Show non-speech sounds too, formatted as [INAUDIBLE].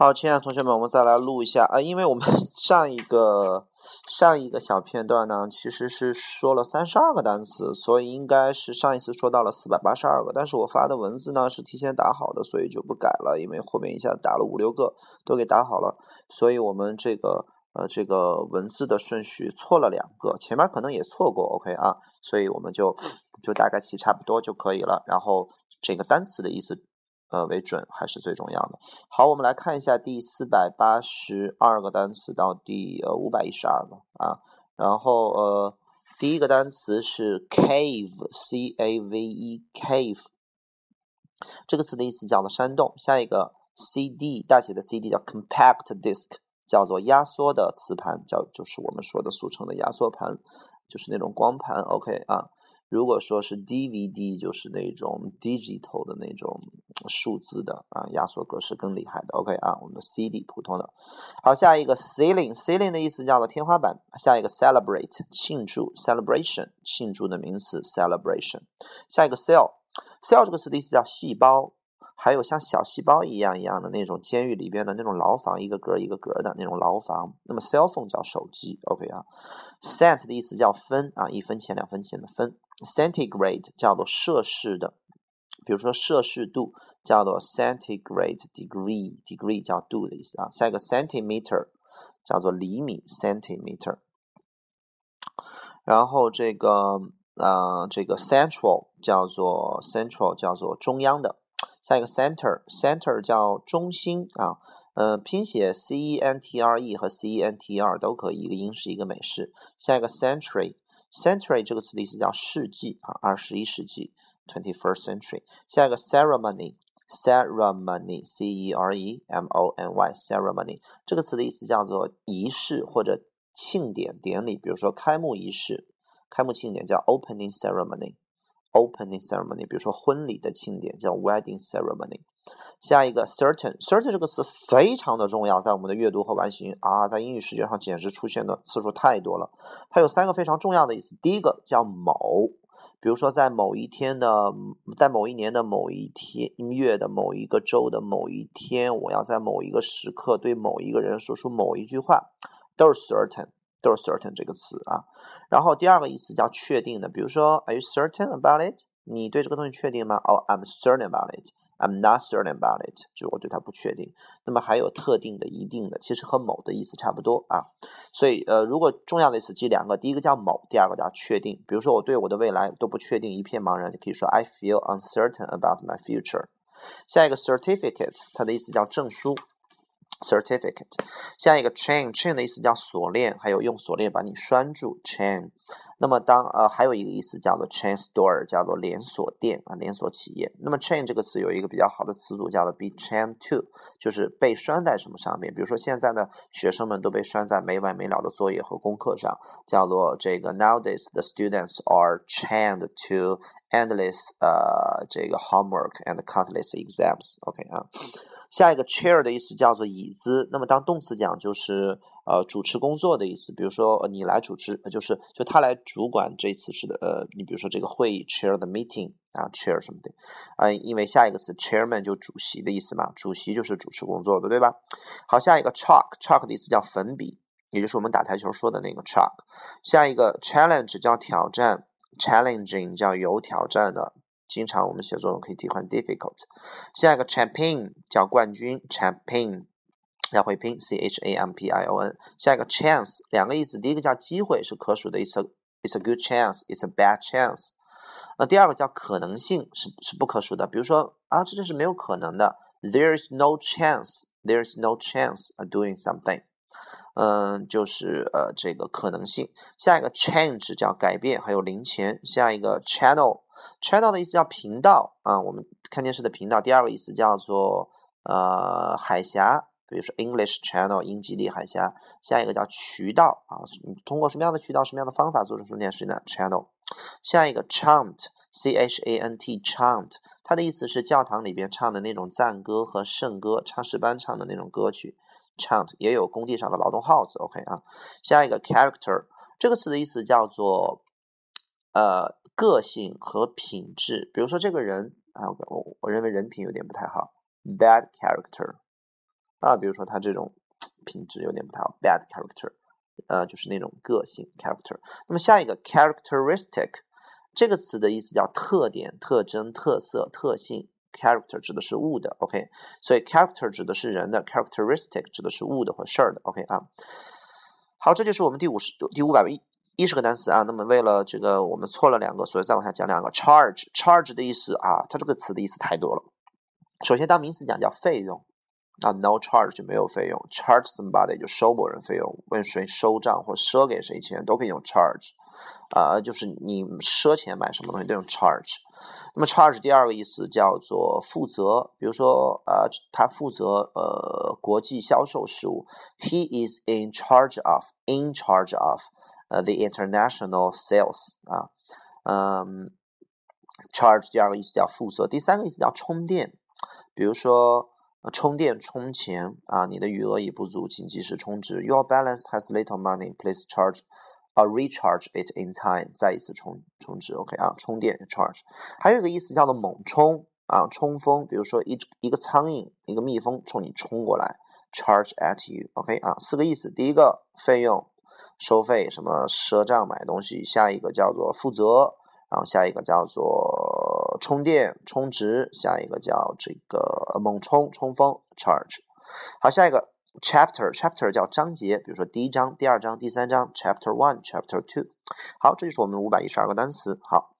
好，亲爱的同学们，我们再来录一下。啊，因为我们 [LAUGHS] 上一个上一个小片段呢，其实是说了三十二个单词，所以应该是上一次说到了四百八十二个，但是我发的文字呢是提前打好的，所以就不改了，因为后面一下打了五六个都给打好了，所以我们这个呃这个文字的顺序错了两个，前面可能也错过，OK 啊，所以我们就就大概其差不多就可以了，然后这个单词的意思。呃，为准还是最重要的。好，我们来看一下第四百八十二个单词到第呃五百一十二个啊。然后呃，第一个单词是 cave，c a v e，cave 这个词的意思叫做山洞。下一个 cd 大写的 cd 叫 compact disc，叫做压缩的磁盘，叫就是我们说的俗称的压缩盘，就是那种光盘。OK 啊。如果说是 DVD，就是那种 digital 的那种数字的啊，压缩格式更厉害的。OK 啊，我们的 CD 普通的。好，下一个 ceiling，ceiling 的意思叫做天花板。下一个 celebrate，庆祝，celebration，庆祝的名词 celebration。下一个 cell，cell 这个词的意思叫细胞，还有像小细胞一样一样的那种监狱里边的那种牢房，一个格一个格的那种牢房。那么 cell phone 叫手机。OK 啊，cent 的意思叫分啊，一分钱两分钱的分。Centigrade 叫做摄氏的，比如说摄氏度叫做 centigrade degree，degree 叫度的意思啊。下一个 centimeter 叫做厘米 centimeter，然后这个呃这个 central 叫做 central 叫做中央的。下一个 center，center 叫中心啊，呃拼写 c e n t r e 和 c e n t r 都可以，一个英式一个美式。下一个 century。Century 这个词的意思叫世纪啊，二十一世纪，twenty-first century。下一个 ceremony，ceremony，c e r e m o n y，ceremony 这个词的意思叫做仪式或者庆典典礼，比如说开幕仪式、开幕庆典叫 opening ceremony，opening ceremony。比如说婚礼的庆典叫 wedding ceremony。下一个 certain，certain 这个词非常的重要，在我们的阅读和完形啊，在英语世界上简直出现的次数太多了。它有三个非常重要的意思，第一个叫某，比如说在某一天的，在某一年的某一天，月的某一个周的某一天，我要在某一个时刻对某一个人说出某一句话，都是 certain，都是 certain 这个词啊。然后第二个意思叫确定的，比如说 Are you certain about it？你对这个东西确定吗？哦，I'm certain about it。I'm not certain about it，就我对它不确定。那么还有特定的、一定的，其实和某的意思差不多啊。所以呃，如果重要的意思记两个，第一个叫某，第二个叫确定。比如说我对我的未来都不确定，一片茫然，你可以说 I feel uncertain about my future。下一个 certificate，它的意思叫证书，certificate。下一个 chain，chain 的意思叫锁链，还有用锁链把你拴住，chain。那么当呃还有一个意思叫做 chain store，叫做连锁店啊，连锁企业。那么 chain 这个词有一个比较好的词组叫做 be chained to，就是被拴在什么上面。比如说现在的学生们都被拴在没完没了的作业和功课上，叫做这个 nowadays the students are chained to endless 呃这个 homework and countless exams。OK 啊。下一个 chair 的意思叫做椅子，那么当动词讲就是呃主持工作的意思，比如说你来主持，就是就他来主管这次是的，呃，你比如说这个会议 chair the meeting 啊 chair 什么的，啊，因为下一个词 chairman 就主席的意思嘛，主席就是主持工作的，对吧？好，下一个 chalk chalk 的意思叫粉笔，也就是我们打台球说的那个 chalk。下一个 challenge 叫挑战，challenging 叫有挑战的。经常我们写作文可以替换 difficult。下一个 champion 叫冠军，champion 要会拼 c h a m p i o n。下一个 chance 两个意思，第一个叫机会是可数的，it's a it's a good chance，it's a bad chance。那第二个叫可能性是是不可数的，比如说啊，这就是没有可能的，there is no chance，there is no chance of doing something。嗯，就是呃这个可能性。下一个 change 叫改变，还有零钱。下一个 channel。Channel 的意思叫频道啊，我们看电视的频道。第二个意思叫做呃海峡，比如说 English Channel 英吉利海峡。下一个叫渠道啊，通过什么样的渠道、什么样的方法做成电视呢？Channel。下一个 chant，C H A N T chant，它的意思是教堂里边唱的那种赞歌和圣歌，唱诗班唱的那种歌曲。chant 也有工地上的劳动号子。OK 啊，下一个 character 这个词的意思叫做呃。个性和品质，比如说这个人啊，我我认为人品有点不太好，bad character，啊，比如说他这种品质有点不太好，bad character，呃，就是那种个性 character。那么下一个 characteristic 这个词的意思叫特点、特征、特色、特性。character 指的是物的，OK，所以 character 指的是人的，characteristic 指的是物的或事儿的，OK 啊。好，这就是我们第五十第五百一一十个单词啊。那么为了这个我们错了两个，所以再往下讲两个。charge，charge 的意思啊，它这个词的意思太多了。首先当名词讲叫费用啊，no charge 就没有费用，charge somebody 就收某人费用，问谁收账或赊给谁钱都可以用 charge 啊，就是你赊钱买什么东西都用 charge。那么 charge 第二个意思叫做负责，比如说呃，他负责呃国际销售事务，he is in charge of in charge of 呃 the international sales 啊，嗯，charge 第二个意思叫负责，第三个意思叫充电，比如说充电充钱啊，你的余额已不足，请及时充值，your balance has little money, please charge。啊，recharge it in time，再一次充充值，OK 啊，充电 charge，还有一个意思叫做猛冲啊，冲锋，比如说一一个苍蝇，一个蜜蜂冲你冲过来，charge at you，OK 啊，四个意思，第一个费用收费，什么赊账买东西，下一个叫做负责，然后下一个叫做充电充值，下一个叫这个猛冲冲锋 charge，好，下一个。Chapter chapter 叫章节，比如说第一章、第二章、第三章，Chapter one、Chapter two。好，这就是我们五百一十二个单词。好。